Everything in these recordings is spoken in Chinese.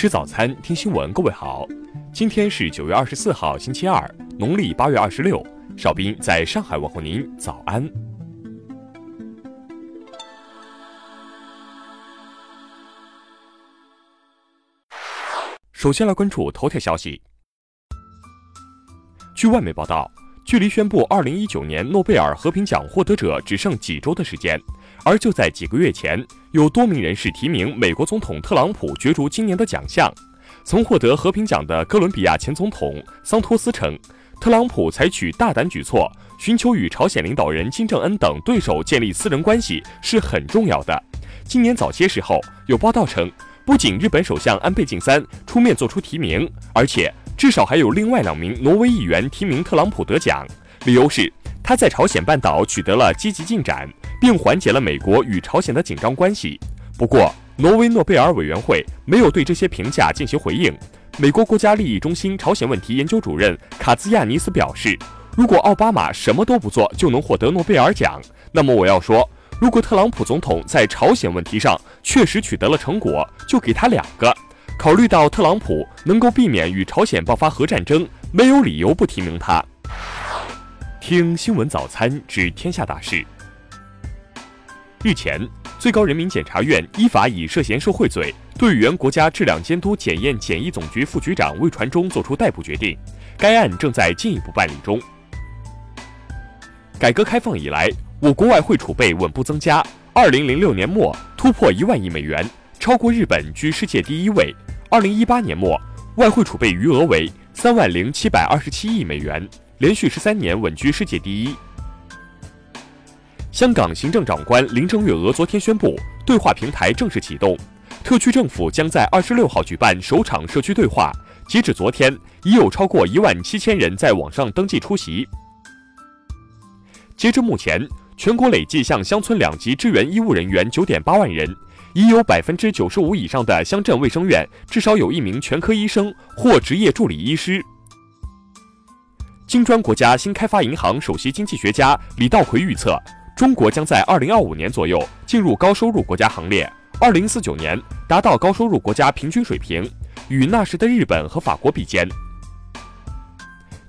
吃早餐，听新闻。各位好，今天是九月二十四号，星期二，农历八月二十六。邵斌在上海问候您，早安。首先来关注头条消息。据外媒报道，距离宣布二零一九年诺贝尔和平奖获得者只剩几周的时间。而就在几个月前，有多名人士提名美国总统特朗普角逐今年的奖项。曾获得和平奖的哥伦比亚前总统桑托斯称，特朗普采取大胆举措，寻求与朝鲜领导人金正恩等对手建立私人关系是很重要的。今年早些时候，有报道称，不仅日本首相安倍晋三出面做出提名，而且至少还有另外两名挪威议员提名特朗普得奖，理由是他在朝鲜半岛取得了积极进展。并缓解了美国与朝鲜的紧张关系。不过，挪威诺贝尔委员会没有对这些评价进行回应。美国国家利益中心朝鲜问题研究主任卡兹亚尼斯表示：“如果奥巴马什么都不做就能获得诺贝尔奖，那么我要说，如果特朗普总统在朝鲜问题上确实取得了成果，就给他两个。考虑到特朗普能够避免与朝鲜爆发核战争，没有理由不提名他。”听新闻早餐知天下大事。日前，最高人民检察院依法以涉嫌受贿罪对原国家质量监督检验检疫总局副局长魏传忠作出逮捕决定，该案正在进一步办理中。改革开放以来，我国外汇储备稳步增加，二零零六年末突破一万亿美元，超过日本居世界第一位。二零一八年末，外汇储备余额为三万零七百二十七亿美元，连续十三年稳居世界第一。香港行政长官林郑月娥昨天宣布，对话平台正式启动，特区政府将在二十六号举办首场社区对话。截止昨天，已有超过一万七千人在网上登记出席。截至目前，全国累计向乡村两级支援医务人员九点八万人，已有百分之九十五以上的乡镇卫生院至少有一名全科医生或执业助理医师。金砖国家新开发银行首席经济学家李道葵预测。中国将在二零二五年左右进入高收入国家行列，二零四九年达到高收入国家平均水平，与那时的日本和法国比肩。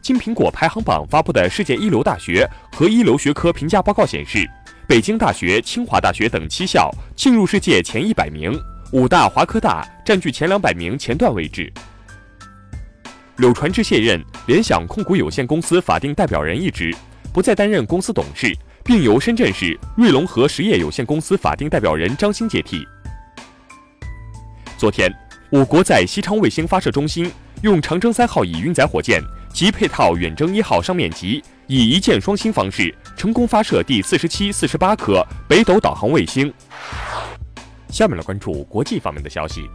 金苹果排行榜发布的世界一流大学和一流学科评价报告显示，北京大学、清华大学等七校进入世界前一百名，武大、华科大占据前两百名前段位置。柳传志卸任联想控股有限公司法定代表人一职，不再担任公司董事。并由深圳市瑞龙河实业有限公司法定代表人张鑫接替。昨天，我国在西昌卫星发射中心用长征三号乙运载火箭及配套远征一号上面级，以一箭双星方式成功发射第四十七、四十八颗北斗导航卫星。下面来关注国际方面的消息。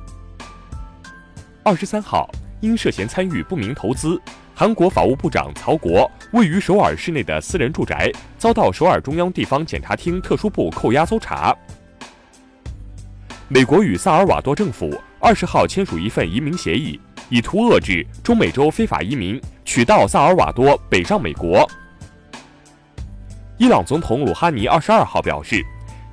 二十三号，因涉嫌参与不明投资。韩国法务部长曹国位于首尔市内的私人住宅遭到首尔中央地方检察厅特殊部扣押搜查。美国与萨尔瓦多政府二十号签署一份移民协议，以图遏制中美洲非法移民取道萨尔瓦多北上美国。伊朗总统鲁哈尼二十二号表示，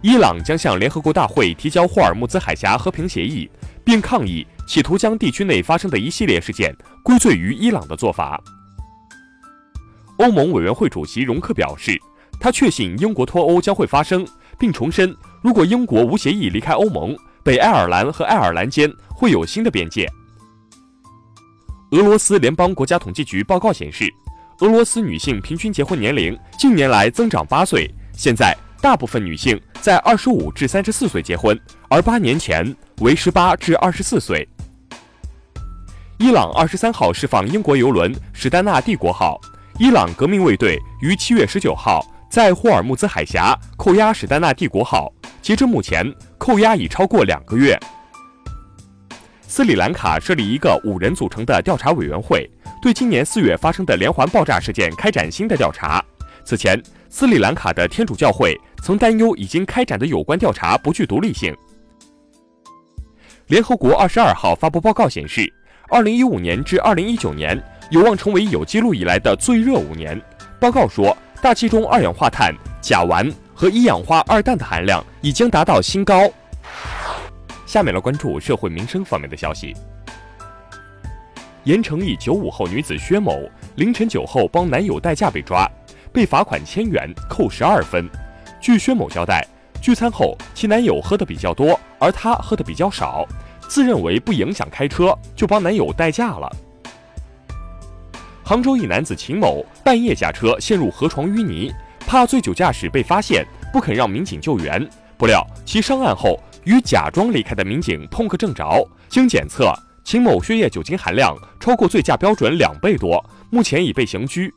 伊朗将向联合国大会提交霍尔木兹海峡和平协议，并抗议。企图将地区内发生的一系列事件归罪于伊朗的做法。欧盟委员会主席容克表示，他确信英国脱欧将会发生，并重申，如果英国无协议离开欧盟，北爱尔兰和爱尔兰间会有新的边界。俄罗斯联邦国家统计局报告显示，俄罗斯女性平均结婚年龄近年来增长八岁，现在大部分女性在二十五至三十四岁结婚，而八年前为十八至二十四岁。伊朗二十三号释放英国油轮“史丹纳帝国号”。伊朗革命卫队于七月十九号在霍尔木兹海峡扣押“史丹纳帝国号”，截至目前，扣押已超过两个月。斯里兰卡设立一个五人组成的调查委员会，对今年四月发生的连环爆炸事件开展新的调查。此前，斯里兰卡的天主教会曾担忧已经开展的有关调查不具独立性。联合国二十二号发布报告显示。二零一五年至二零一九年有望成为有记录以来的最热五年。报告说，大气中二氧化碳、甲烷和一氧化二氮的含量已经达到新高。下面来关注社会民生方面的消息。盐城一九五后女子薛某凌晨酒后帮男友代驾被抓，被罚款千元，扣十二分。据薛某交代，聚餐后其男友喝的比较多，而她喝的比较少，自认为不影响开车，就帮男友代驾了。杭州一男子秦某半夜驾车陷入河床淤泥，怕醉酒驾驶被发现，不肯让民警救援。不料其上岸后与假装离开的民警碰个正着，经检测。秦某血液酒精含量超过醉驾标准两倍多，目前已被刑拘。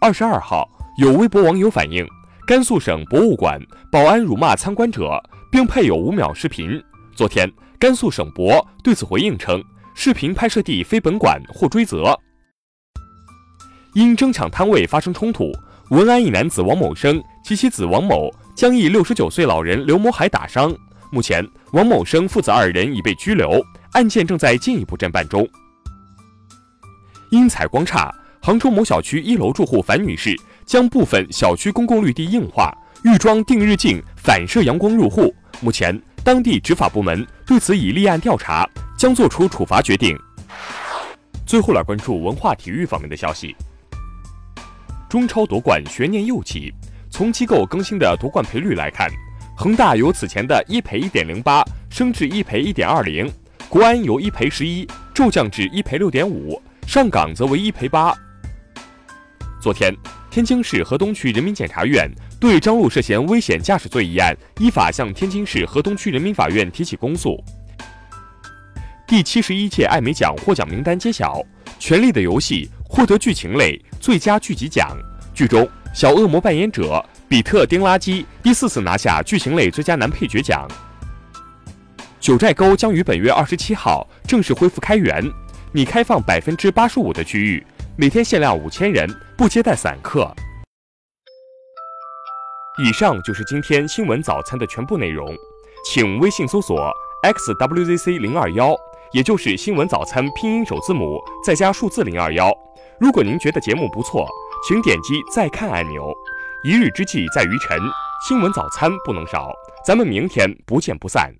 二十二号，有微博网友反映，甘肃省博物馆保安辱骂参观者，并配有五秒视频。昨天，甘肃省博对此回应称，视频拍摄地非本馆，或追责。因争抢摊位发生冲突，文安一男子王某生及其子王某将一六十九岁老人刘某海打伤。目前，王某生父子二人已被拘留，案件正在进一步侦办中。因采光差，杭州某小区一楼住户樊女士将部分小区公共绿地硬化，预装定日镜反射阳光入户。目前，当地执法部门对此已立案调查，将作出处罚决定。最后来关注文化体育方面的消息。中超夺冠悬念又起，从机构更新的夺冠赔率来看。恒大由此前的一赔一点零八升至一赔一点二零，国安由一赔十一骤降至一赔六点五，上港则为一赔八。昨天，天津市河东区人民检察院对张璐涉嫌危险驾驶罪一案，依法向天津市河东区人民法院提起公诉。第七十一届艾美奖获奖名单揭晓，《权力的游戏》获得剧情类最佳剧集奖，剧中小恶魔扮演者。比特丁拉基第四次拿下剧情类最佳男配角奖。九寨沟将于本月二十七号正式恢复开园，拟开放百分之八十五的区域，每天限量五千人，不接待散客。以上就是今天新闻早餐的全部内容，请微信搜索 xwzc 零二幺，也就是新闻早餐拼音首字母再加数字零二幺。如果您觉得节目不错，请点击再看按钮。一日之计在于晨，新闻早餐不能少，咱们明天不见不散。